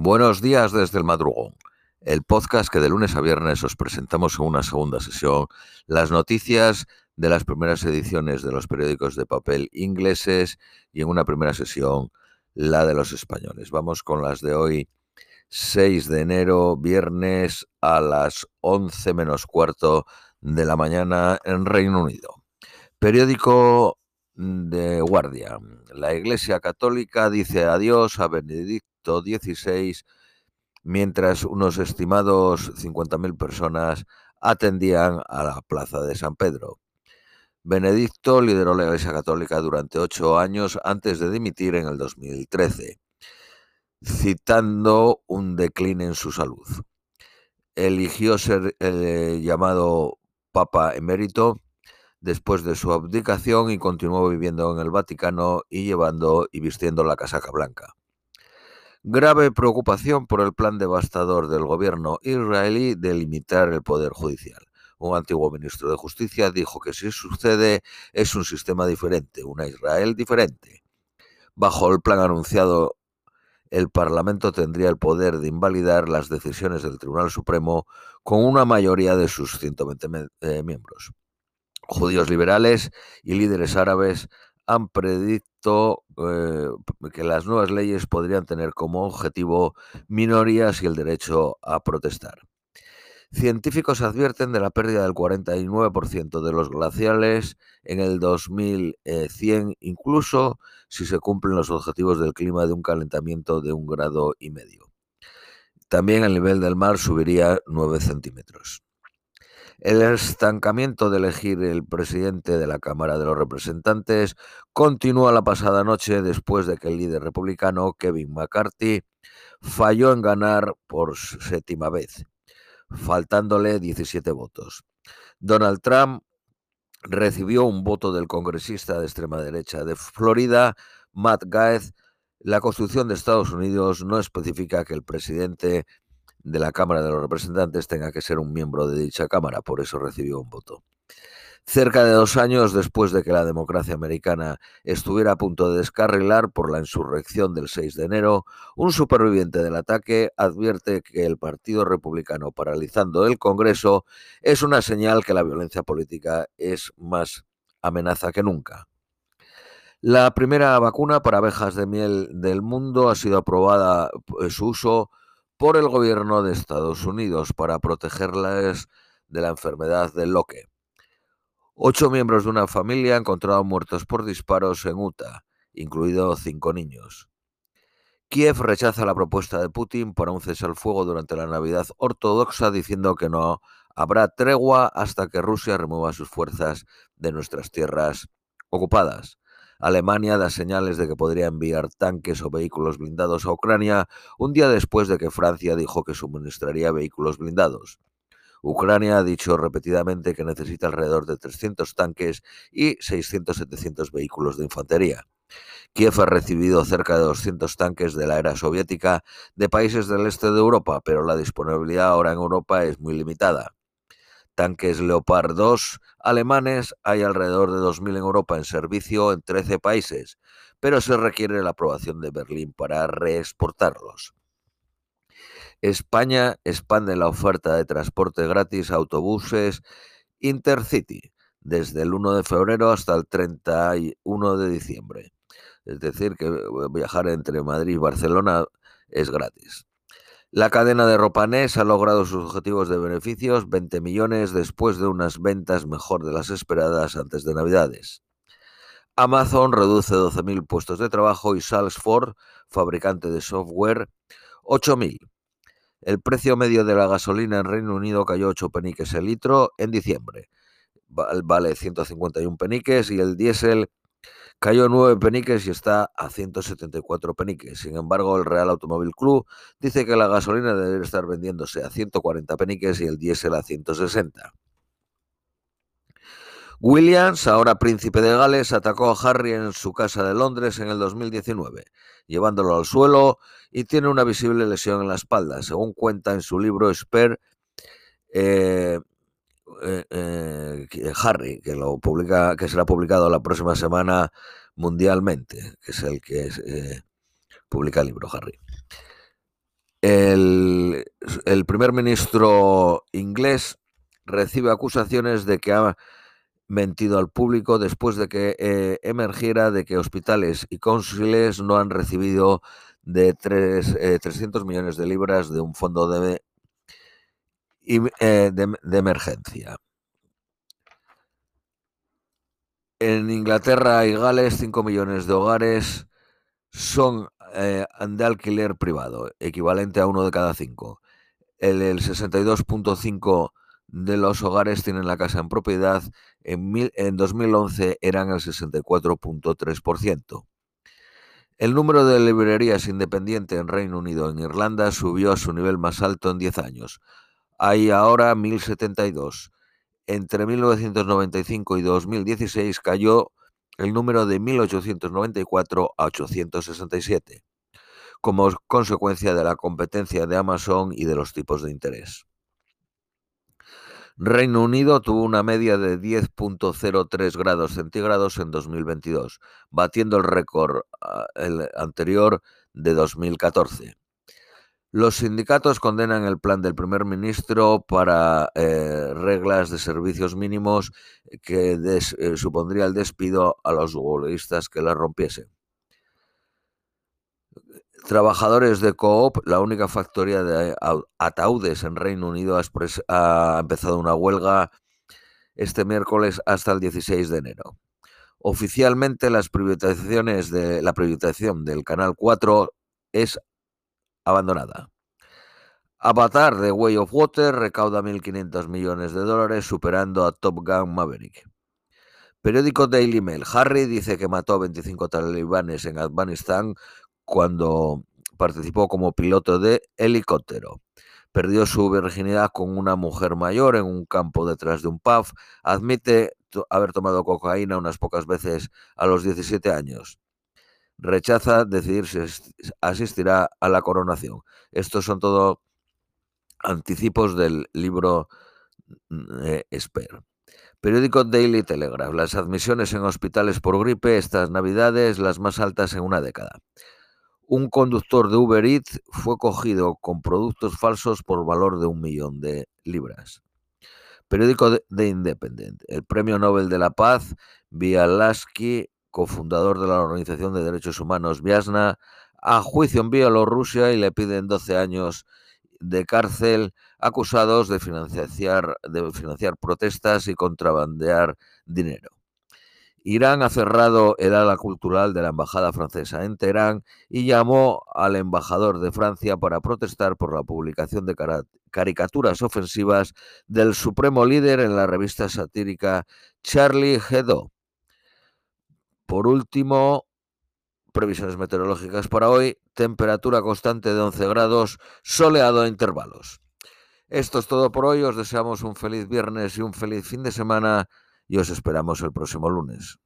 Buenos días desde el madrugón, el podcast que de lunes a viernes os presentamos en una segunda sesión las noticias de las primeras ediciones de los periódicos de papel ingleses y en una primera sesión la de los españoles. Vamos con las de hoy, 6 de enero, viernes a las 11 menos cuarto de la mañana en Reino Unido. Periódico de Guardia. La Iglesia Católica dice adiós a Benedicto XVI mientras unos estimados 50.000 personas atendían a la plaza de San Pedro. Benedicto lideró la Iglesia Católica durante ocho años antes de dimitir en el 2013, citando un decline en su salud. Eligió ser el llamado Papa emérito después de su abdicación y continuó viviendo en el Vaticano y llevando y vistiendo la casaca blanca. Grave preocupación por el plan devastador del gobierno israelí de limitar el poder judicial. Un antiguo ministro de Justicia dijo que si sucede es un sistema diferente, una Israel diferente. Bajo el plan anunciado, el Parlamento tendría el poder de invalidar las decisiones del Tribunal Supremo con una mayoría de sus 120 eh, miembros judíos liberales y líderes árabes han predicto eh, que las nuevas leyes podrían tener como objetivo minorías y el derecho a protestar. Científicos advierten de la pérdida del 49% de los glaciales en el 2100, incluso si se cumplen los objetivos del clima de un calentamiento de un grado y medio. También el nivel del mar subiría 9 centímetros. El estancamiento de elegir el presidente de la Cámara de los Representantes continúa la pasada noche después de que el líder republicano Kevin McCarthy falló en ganar por séptima vez, faltándole 17 votos. Donald Trump recibió un voto del congresista de extrema derecha de Florida, Matt Gaetz. La Constitución de Estados Unidos no especifica que el presidente de la Cámara de los Representantes tenga que ser un miembro de dicha Cámara, por eso recibió un voto. Cerca de dos años después de que la democracia americana estuviera a punto de descarrilar por la insurrección del 6 de enero, un superviviente del ataque advierte que el Partido Republicano paralizando el Congreso es una señal que la violencia política es más amenaza que nunca. La primera vacuna para abejas de miel del mundo ha sido aprobada pues, su uso por el gobierno de Estados Unidos para protegerlas de la enfermedad del loque. Ocho miembros de una familia encontrados muertos por disparos en Utah, incluidos cinco niños. Kiev rechaza la propuesta de Putin para un cese al fuego durante la Navidad ortodoxa, diciendo que no habrá tregua hasta que Rusia remueva sus fuerzas de nuestras tierras ocupadas. Alemania da señales de que podría enviar tanques o vehículos blindados a Ucrania un día después de que Francia dijo que suministraría vehículos blindados. Ucrania ha dicho repetidamente que necesita alrededor de 300 tanques y 600-700 vehículos de infantería. Kiev ha recibido cerca de 200 tanques de la era soviética de países del este de Europa, pero la disponibilidad ahora en Europa es muy limitada tanques Leopard 2 alemanes hay alrededor de 2.000 en Europa en servicio en 13 países, pero se requiere la aprobación de Berlín para reexportarlos. España expande la oferta de transporte gratis a autobuses Intercity desde el 1 de febrero hasta el 31 de diciembre. Es decir, que viajar entre Madrid y Barcelona es gratis. La cadena de Ropanés ha logrado sus objetivos de beneficios 20 millones después de unas ventas mejor de las esperadas antes de Navidades. Amazon reduce 12.000 puestos de trabajo y Salesforce, fabricante de software, 8.000. El precio medio de la gasolina en Reino Unido cayó 8 peniques el litro en diciembre. Vale 151 peniques y el diésel Cayó 9 peniques y está a 174 peniques. Sin embargo, el Real Automóvil Club dice que la gasolina debe estar vendiéndose a 140 peniques y el diésel a 160. Williams, ahora príncipe de Gales, atacó a Harry en su casa de Londres en el 2019, llevándolo al suelo y tiene una visible lesión en la espalda, según cuenta en su libro Spare. Eh, eh, eh, Harry, que lo publica, que será publicado la próxima semana mundialmente, que es el que eh, publica el libro Harry. El, el primer ministro inglés recibe acusaciones de que ha mentido al público después de que eh, emergiera de que hospitales y cónsules no han recibido de tres, eh, 300 millones de libras de un fondo de, eh, de, de emergencia. En Inglaterra y Gales, 5 millones de hogares son eh, de alquiler privado, equivalente a uno de cada cinco. El, el 62.5 de los hogares tienen la casa en propiedad. En, mil, en 2011 eran el 64.3%. El número de librerías independientes en Reino Unido e en Irlanda subió a su nivel más alto en 10 años. Hay ahora 1072. Entre 1995 y 2016 cayó el número de 1894 a 867, como consecuencia de la competencia de Amazon y de los tipos de interés. Reino Unido tuvo una media de 10.03 grados centígrados en 2022, batiendo el récord el anterior de 2014. Los sindicatos condenan el plan del primer ministro para eh, reglas de servicios mínimos que eh, supondría el despido a los huelguistas que la rompiesen. Trabajadores de Coop, la única factoría de ataúdes en Reino Unido, ha, ha empezado una huelga este miércoles hasta el 16 de enero. Oficialmente las privatizaciones de la privatización del Canal 4 es abandonada. Avatar de Way of Water recauda 1.500 millones de dólares, superando a Top Gun Maverick. Periódico Daily Mail. Harry dice que mató a 25 talibanes en Afganistán cuando participó como piloto de helicóptero. Perdió su virginidad con una mujer mayor en un campo detrás de un pub. Admite haber tomado cocaína unas pocas veces a los 17 años rechaza decidir si asistirá a la coronación. Estos son todo anticipos del libro mm, eh, Esper. Periódico Daily Telegraph. Las admisiones en hospitales por gripe estas navidades las más altas en una década. Un conductor de Uber Eats fue cogido con productos falsos por valor de un millón de libras. Periódico de Independent. El Premio Nobel de la Paz, Bialaski, cofundador de la Organización de Derechos Humanos Viasna, a juicio en Bielorrusia y le piden 12 años de cárcel acusados de financiar, de financiar protestas y contrabandear dinero. Irán ha cerrado el ala cultural de la embajada francesa en Teherán y llamó al embajador de Francia para protestar por la publicación de caricaturas ofensivas del supremo líder en la revista satírica Charlie Hebdo. Por último, previsiones meteorológicas para hoy, temperatura constante de 11 grados, soleado a intervalos. Esto es todo por hoy, os deseamos un feliz viernes y un feliz fin de semana y os esperamos el próximo lunes.